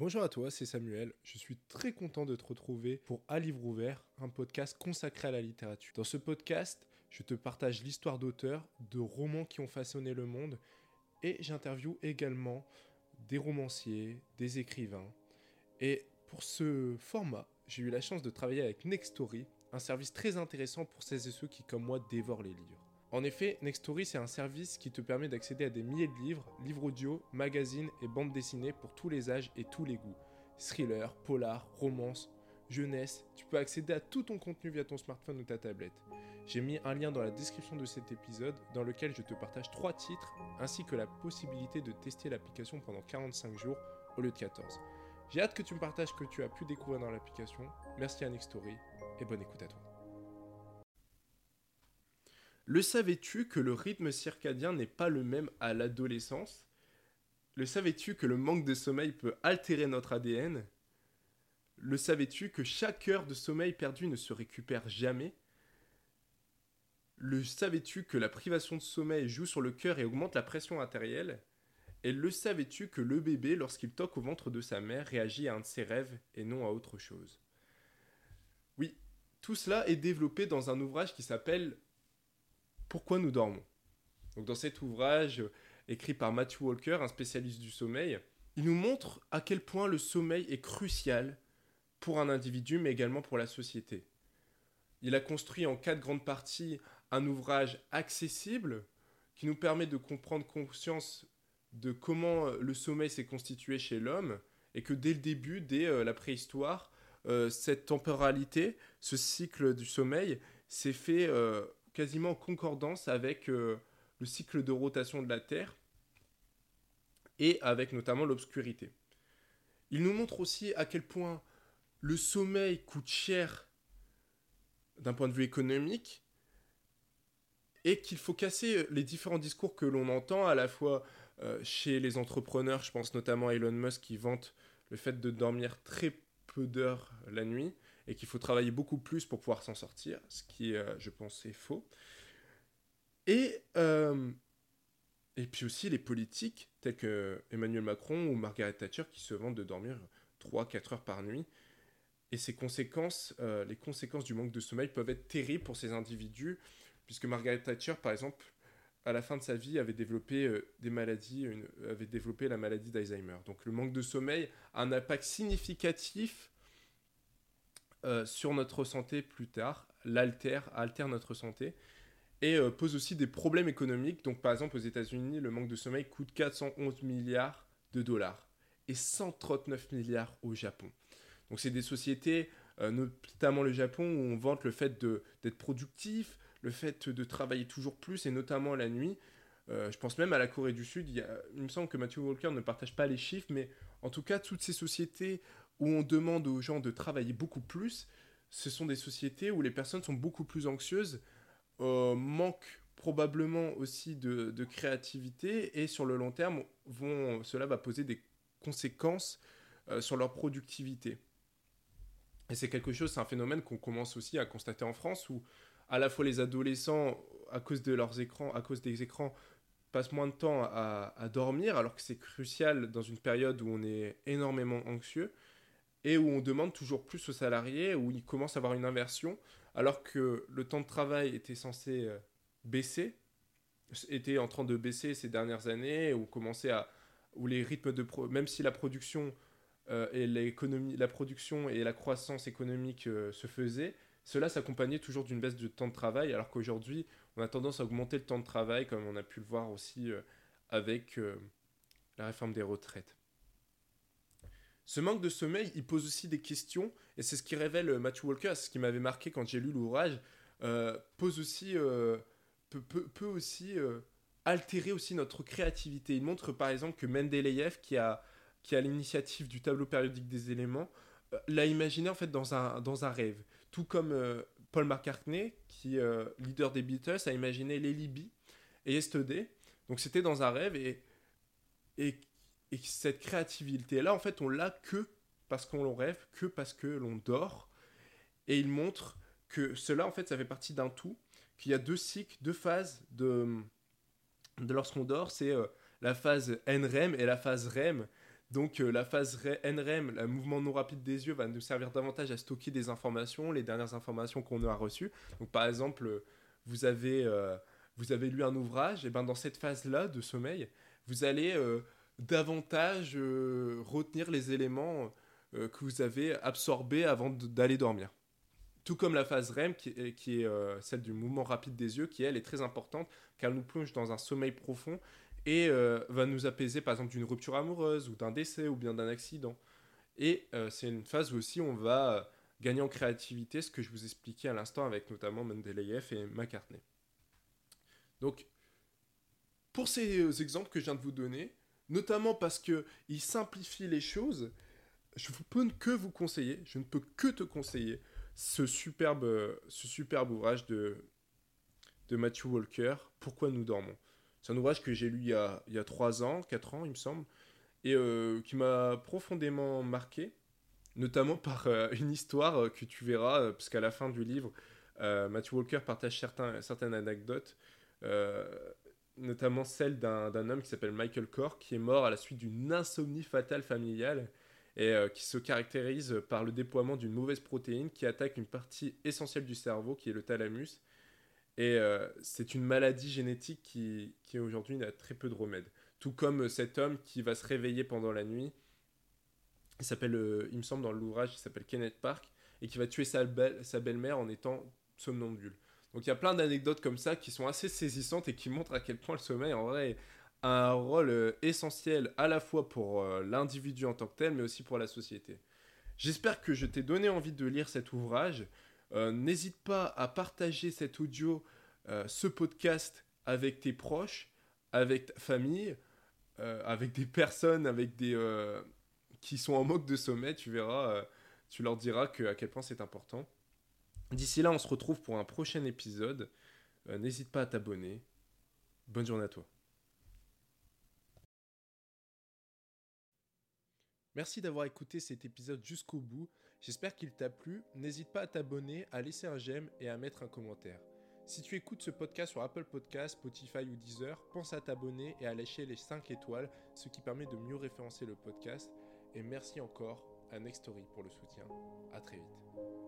Bonjour à toi, c'est Samuel. Je suis très content de te retrouver pour À Livre Ouvert, un podcast consacré à la littérature. Dans ce podcast, je te partage l'histoire d'auteurs, de romans qui ont façonné le monde, et j'interviewe également des romanciers, des écrivains. Et pour ce format, j'ai eu la chance de travailler avec Nextory, un service très intéressant pour celles et ceux qui, comme moi, dévorent les livres. En effet, Nextory, c'est un service qui te permet d'accéder à des milliers de livres, livres audio, magazines et bandes dessinées pour tous les âges et tous les goûts. Thriller, polar, romance, jeunesse, tu peux accéder à tout ton contenu via ton smartphone ou ta tablette. J'ai mis un lien dans la description de cet épisode dans lequel je te partage 3 titres ainsi que la possibilité de tester l'application pendant 45 jours au lieu de 14. J'ai hâte que tu me partages ce que tu as pu découvrir dans l'application. Merci à Nextory et bonne écoute à toi. Le savais-tu que le rythme circadien n'est pas le même à l'adolescence? Le savais-tu que le manque de sommeil peut altérer notre ADN Le savais-tu que chaque heure de sommeil perdu ne se récupère jamais? Le savais-tu que la privation de sommeil joue sur le cœur et augmente la pression artérielle? Et le savais-tu que le bébé, lorsqu'il toque au ventre de sa mère, réagit à un de ses rêves et non à autre chose? Oui, tout cela est développé dans un ouvrage qui s'appelle pourquoi nous dormons? Dans cet ouvrage euh, écrit par Matthew Walker, un spécialiste du sommeil, il nous montre à quel point le sommeil est crucial pour un individu mais également pour la société. Il a construit en quatre grandes parties un ouvrage accessible qui nous permet de comprendre conscience de comment euh, le sommeil s'est constitué chez l'homme et que dès le début, dès euh, la préhistoire, cette temporalité, ce cycle du sommeil s'est fait quasiment en concordance avec euh, le cycle de rotation de la Terre et avec notamment l'obscurité. Il nous montre aussi à quel point le sommeil coûte cher d'un point de vue économique et qu'il faut casser les différents discours que l'on entend à la fois euh, chez les entrepreneurs, je pense notamment à Elon Musk qui vante le fait de dormir très peu d'heures la nuit, et qu'il faut travailler beaucoup plus pour pouvoir s'en sortir, ce qui, euh, je pense, est faux. Et, euh, et puis aussi les politiques, tels que Emmanuel Macron ou Margaret Thatcher, qui se vantent de dormir 3-4 heures par nuit. Et ces conséquences, euh, les conséquences du manque de sommeil peuvent être terribles pour ces individus, puisque Margaret Thatcher, par exemple, à la fin de sa vie, avait développé des maladies, avait développé la maladie d'Alzheimer. Donc le manque de sommeil a un impact significatif euh, sur notre santé plus tard, l'altère, altère notre santé, et euh, pose aussi des problèmes économiques. Donc par exemple aux États-Unis, le manque de sommeil coûte 411 milliards de dollars et 139 milliards au Japon. Donc c'est des sociétés, euh, notamment le Japon, où on vante le fait d'être productif, le fait de travailler toujours plus, et notamment la nuit. je pense même à la Corée du Sud. Il, il, me semble que Matthew Walker ne partage pas les chiffres, mais en tout cas, toutes ces sociétés où on demande aux gens de travailler beaucoup plus, ce sont des sociétés où les personnes sont beaucoup plus anxieuses, euh, manquent probablement aussi de, créativité et sur le long terme, cela va poser des conséquences euh, sur leur productivité. Et c'est quelque chose, c'est un phénomène qu'on commence aussi à constater en France où à la fois les adolescents, à cause de leurs écrans, des écrans, passent moins de temps à, à dormir, alors que c'est crucial dans une période où on est énormément anxieux et où on demande toujours plus aux salariés, où il commence à avoir une inversion, alors que le temps de travail était censé euh, baisser, était en train de baisser ces dernières années, où commençait à, où les rythmes de même si la production euh, et la production et la croissance économique euh, se faisaient, cela s'accompagnait toujours d'une baisse de temps de travail, alors qu'aujourd'hui on a tendance à augmenter le temps de travail, comme on a pu le voir aussi avec la réforme des retraites. Ce manque de sommeil, il pose aussi des questions, et c'est ce qui révèle euh, Matthew Walker, ce qui m'avait marqué quand j'ai lu l'ouvrage, euh, pose aussi, euh, peut, aussi altérer aussi notre créativité. Il montre par exemple que Mendeleïev, qui a, qui a l'initiative du tableau périodique des éléments, l'a imaginé en fait dans un, dans un rêve. Tout comme Paul McCartney, qui leader des Beatles, a imaginé Lily B et Yesterday. Donc c'était dans un rêve et, et et cette créativité-là, en fait, on l'a que parce qu'on rêve, que parce que l'on dort. Et il montre que cela, en fait, ça fait partie d'un tout, qu'il y a deux cycles, deux phases de, lorsqu'on dort. C'est euh, la phase NREM et la phase REM. Donc la phase NREM, le mouvement non rapide des yeux, va nous servir davantage à stocker des informations, les dernières informations qu'on a reçues. Donc par exemple, vous avez, vous avez lu un ouvrage, et ben dans cette phase-là de sommeil, vous allez davantage retenir les éléments que vous avez absorbés avant d'aller dormir. Tout comme la phase REM, qui est, euh, celle du mouvement rapide des yeux, qui elle est très importante, car elle nous plonge dans un sommeil profond et euh, va nous apaiser par exemple d'une rupture amoureuse ou d'un décès ou bien d'un accident. Et euh, c'est une phase aussi où on va gagner en créativité, ce que je vous expliquais à l'instant avec notamment Mendeleïev et McCartney. Donc, pour ces exemples que je viens de vous donner, notamment parce qu'ils simplifient les choses, je ne peux que vous conseiller, je ne peux que te conseiller ce superbe, ouvrage de, Matthew Walker, Pourquoi nous dormons? C'est un ouvrage que j'ai lu il y, a, il y a 3 ans, 4 ans, il me semble, et euh, qui m'a profondément marqué, notamment par euh, une histoire euh, que tu verras, parce qu'à la fin du livre, Matthew Walker partage certaines anecdotes, notamment celle d'un homme qui s'appelle Michael Corr, qui est mort à la suite d'une insomnie fatale familiale et euh, qui se caractérise par le déploiement d'une mauvaise protéine qui attaque une partie essentielle du cerveau, qui est le thalamus. Et euh, c'est une maladie génétique qui, qui aujourd'hui n'a très peu de remèdes. Tout comme cet homme qui va se réveiller pendant la nuit, il s'appelle, euh, il me semble dans l'ouvrage, il s'appelle Kenneth Park, et qui va tuer sa, sa belle-mère en étant somnambule. Donc il y a plein d'anecdotes comme ça qui sont assez saisissantes et qui montrent à quel point le sommeil en vrai un rôle euh, essentiel à la fois pour euh, l'individu en tant que tel, mais aussi pour la société. J'espère que je t'ai donné envie de lire cet ouvrage. Euh, n'hésite pas à partager cet audio, ce podcast avec tes proches, avec ta famille, avec des personnes avec des, qui sont en manque de sommeil. Tu verras, tu leur diras à quel point c'est important. D'ici là, on se retrouve pour un prochain épisode. N'hésite pas à t'abonner. Bonne journée à toi. Merci d'avoir écouté cet épisode jusqu'au bout. J'espère qu'il t'a plu. N'hésite pas à t'abonner, à laisser un j'aime et à mettre un commentaire. Si tu écoutes ce podcast sur Apple Podcasts, Spotify ou Deezer, pense à t'abonner et à lâcher les 5 étoiles, ce qui permet de mieux référencer le podcast. Et merci encore à Nextory pour le soutien. A très vite.